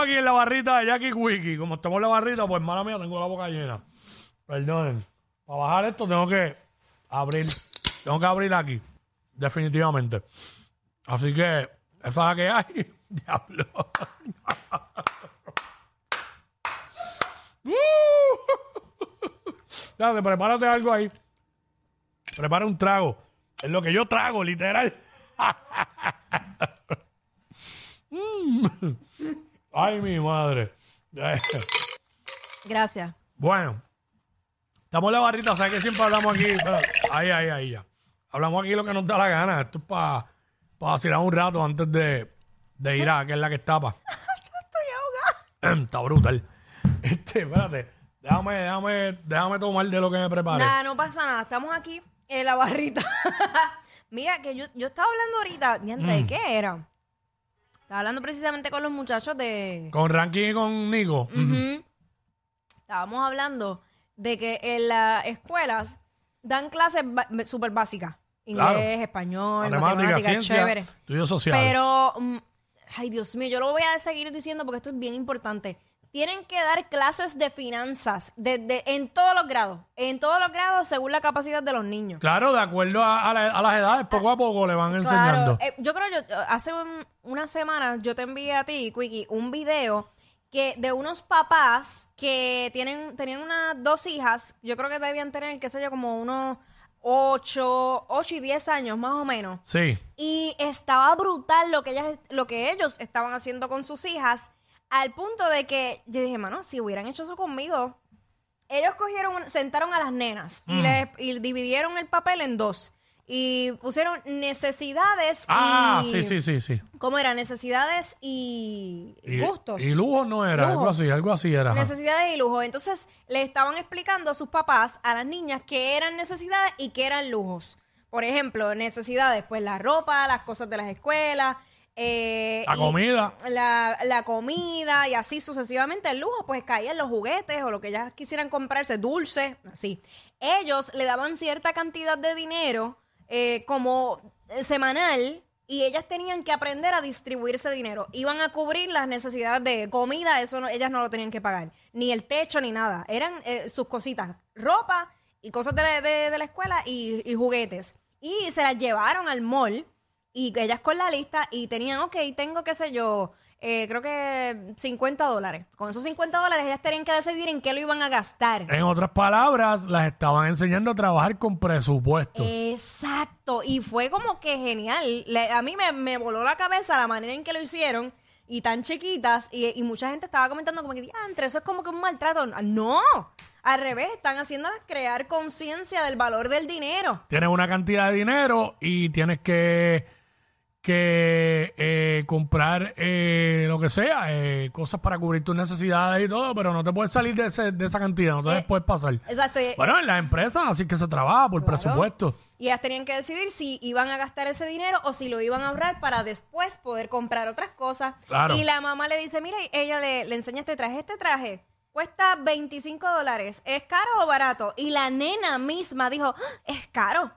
Aquí en la barrita de Jackie Wiki. Como estamos en la barrita, pues mala mía, tengo la boca llena. Perdonen. Para bajar esto tengo que abrir. Tengo que abrir aquí. Definitivamente. Así que, esa es la que hay. Diablo. Uh. Dale, prepárate algo ahí. Prepara un trago. Es lo que yo trago, literal. Mm. Ay, mi madre. Gracias. Bueno, estamos en la barrita, o sea que siempre hablamos aquí. ahí, ahí, ahí ya. Hablamos aquí lo que nos da la gana. Esto es para vacilar un rato antes de, de ir a que es la que estapa. Está brutal. Este, espérate. Déjame, déjame, déjame tomar de lo que me prepare. Nada, no pasa nada. Estamos aquí en la barrita. Mira, que yo, yo estaba hablando ahorita. diantre, Mm. ¿De qué era? Estaba hablando precisamente con los muchachos de. Con Ranking y con Nico. Ujú. Estábamos hablando de que en las escuelas dan clases ba- súper básicas. Inglés, Claro. español, Matemática, matemáticas, ciencia, chévere. estudios sociales. Pero, mm, ay Dios mío, yo lo voy a seguir diciendo porque esto es bien importante. Tienen que dar clases de finanzas de- de- en todos los grados. En todos los grados según la capacidad de los niños. Claro, de acuerdo a, a la- a las edades, poco a poco le van enseñando. Claro, eh, yo creo yo hace un- unas semanas yo te envié a ti, Quickie, un video que de unos papás que tienen tenían unas dos hijas, yo creo que debían tener, qué sé yo, como unos 8, 8 y 10 años más o menos. Sí. Y estaba brutal lo que ellas lo que ellos estaban haciendo con sus hijas al punto de que yo dije, "Mano, si hubieran hecho eso conmigo, ellos cogieron, sentaron a las nenas Mm. y, le, y dividieron el papel en dos. Y pusieron necesidades Ah, y... sí, sí, sí, sí. ¿Cómo era? Necesidades y, Y, gustos. Y lujo no era, algo Lujos. así, algo así era. ajá. Necesidades y lujo. Entonces le estaban explicando a sus papás, a las niñas, qué eran necesidades y qué eran lujos. Por ejemplo, necesidades, pues la ropa, las cosas de las escuelas. eh, La y comida. La, la comida y así sucesivamente. El lujo, pues caían los juguetes o lo que ellas quisieran comprarse, dulces, así. Ellos le daban cierta cantidad de dinero eh, como eh, semanal y ellas tenían que aprender a distribuir ese dinero. Iban a cubrir las necesidades de comida, eso no- ellas no lo tenían que pagar, ni el techo ni nada. Eran eh, sus cositas, ropa y cosas de, la- de- la escuela y, y juguetes. Y se las llevaron al mall y ellas con la lista y tenían, ok, tengo qué sé yo, eh, creo que 50 dólares. Con esos 50 dólares ellas tenían que decidir en qué lo iban a gastar. En otras palabras, las estaban enseñando a trabajar con presupuesto. Exacto, y fue como que genial. Le- a mí me, me voló la cabeza la manera en que lo hicieron y tan chiquitas y, y mucha gente estaba comentando como que, entre eso es como que un maltrato. No, al revés, están haciendo crear conciencia del valor del dinero. Tienes una cantidad de dinero y tienes que, que eh, comprar eh, lo que sea, eh, cosas para cubrir tus necesidades y todo, pero no te puedes salir de, ese- de esa cantidad, no te Eh, puedes pasar. Exacto. y- Bueno, en las empresas así que se trabaja por Claro. presupuesto. Y ellas tenían que decidir si iban a gastar ese dinero o si lo iban a ahorrar para después poder comprar otras cosas. Claro. Y la mamá le dice, mira, y ella le, le enseña este traje. Este traje cuesta 25 dólares. ¿Es caro o barato? Y la nena misma dijo, "Ah, es caro.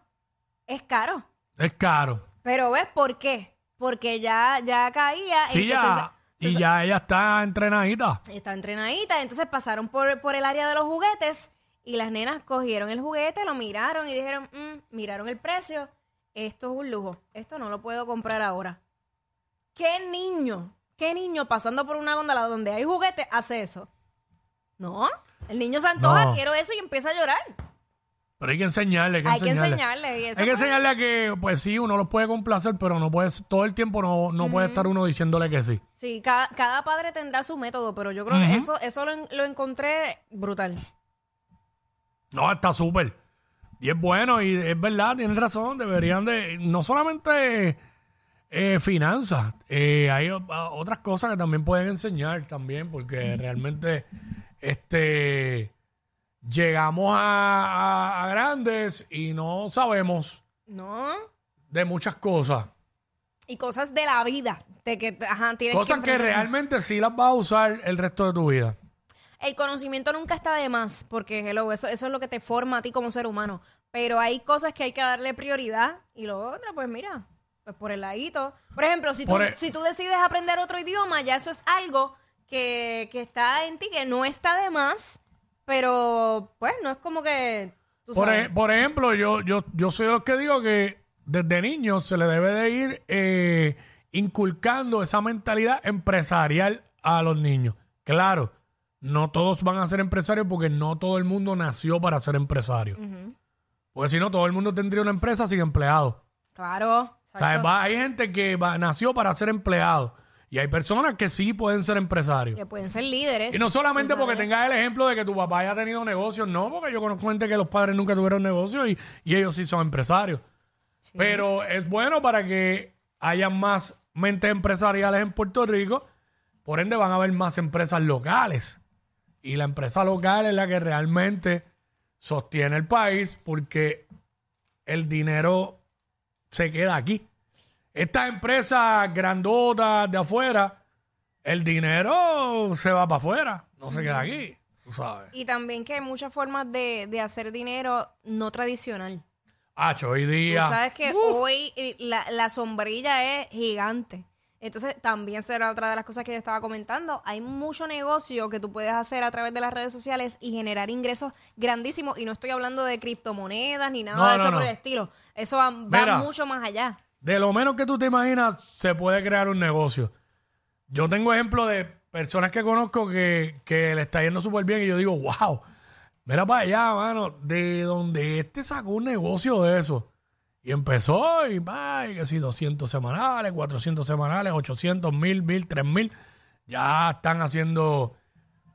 Es caro. Es caro. Pero ¿ves por qué? Porque ya, ya caía. Sí, ya. se- Y ya ella está entrenadita. está entrenadita. Entonces pasaron por, por el área de los juguetes y las nenas cogieron el juguete, lo miraron y dijeron, "Mm", miraron el precio, esto es un lujo, esto no lo puedo comprar ahora. ¿Qué niño, qué niño pasando por una góndola donde hay juguetes hace eso? No, el niño se antoja, No. quiero eso y empieza a llorar. Pero hay que enseñarle, hay que Hay que enseñarle. enseñarle. Y eso Hay que pues, enseñarle a que, pues sí, uno los puede complacer, pero no puede, todo el tiempo no, no puede estar uno diciéndole que sí. Sí, cada, cada padre tendrá su método, pero yo creo que eso, eso lo, en- lo encontré brutal. No, está súper. Y es bueno, y es verdad, tienes razón, deberían de, no solamente eh, finanzas, eh, hay o- a- otras cosas que también pueden enseñar también, porque realmente este, llegamos a, a- a grandes y no sabemos ¿No? de muchas cosas. Y cosas de la vida. De que, ajá, tienes Cosas que realmente sí las vas a usar el resto de tu vida. El conocimiento nunca está de más, porque hello, eso, eso es lo que te forma a ti como ser humano. Pero hay cosas que hay que darle prioridad y lo otro, pues mira, pues por el ladito. Por ejemplo, si tú, Por e- si tú decides aprender otro idioma, ya eso es algo que, que está en ti, que no está de más, pero pues no es como que... tú Por, sabes. e- por ejemplo, yo, yo, yo soy los que digo que desde niño se le debe de ir eh, inculcando esa mentalidad empresarial a los niños. Claro, no todos van a ser empresarios porque no todo el mundo nació para ser empresario. Porque si no, todo el mundo tendría una empresa sin empleados. Claro. O sea, exacto. va- hay gente que va- nació para ser empleado y hay personas que sí pueden ser empresarios. Que pueden ser líderes. Y no solamente porque tengas el ejemplo de que tu papá haya tenido negocios, no, porque yo conozco gente que los padres nunca tuvieron negocios y, y ellos sí son empresarios. Pero es bueno para que haya más mentes empresariales en Puerto Rico, por ende van a haber más empresas locales. Y la empresa local es la que realmente sostiene el país porque el dinero se queda aquí. Estas empresas grandotas de afuera, el dinero se va para afuera, no se queda aquí, tú sabes. Y también que hay muchas formas de, de hacer dinero no tradicional. Hacho, hoy Tú día. sabes que hoy la, la sombrilla es gigante. Entonces, también será otra de las cosas que yo estaba comentando. Hay mucho negocio que tú puedes hacer a través de las redes sociales y generar ingresos grandísimos. Y no estoy hablando de criptomonedas ni nada No, de no, eso no. por el estilo. Eso va, mucho más allá. De lo menos que tú te imaginas, se puede crear un negocio. Yo tengo ejemplos de personas que conozco que, que le está yendo súper bien y yo digo, wow, mira para allá, mano, de donde este sacó un negocio de eso. Y empezó y va, y que si 200 semanales, 400 semanales, 800, 1000, 1000, 3000, ya están haciendo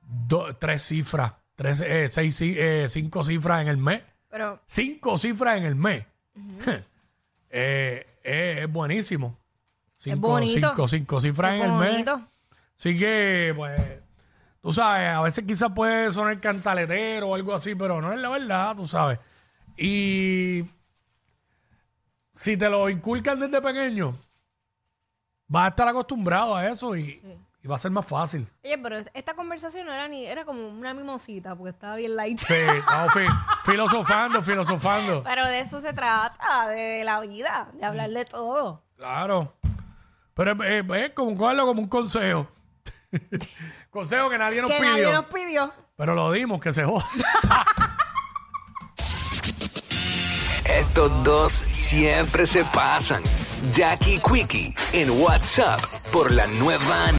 do- tres cifras, tres, eh, seis, eh, cinco cifras en el mes Pero cinco cifras en el mes. Eh, es buenísimo. Cinco, cinco, cinco cifras es en el mes. Así que, pues, tú sabes, a veces quizás puede sonar cantaletero o algo así, pero no es la verdad, tú sabes. Y si te lo inculcan desde pequeño, vas a estar acostumbrado a eso y, y va a ser más fácil. Oye, pero esta conversación no era ni, era como una mimosita, porque estaba bien light. Sí, estamos fi- filosofando, filosofando. Pero de eso se trata, de, de la vida, de hablar de todo. Claro. Pero es, es- es como cogerlo como un consejo. consejo que nadie nos que pidió. nadie nos pidió. Pero lo dimos, que se joda. Estos dos siempre se pasan. Jackie Quickie en WhatsApp por la nueva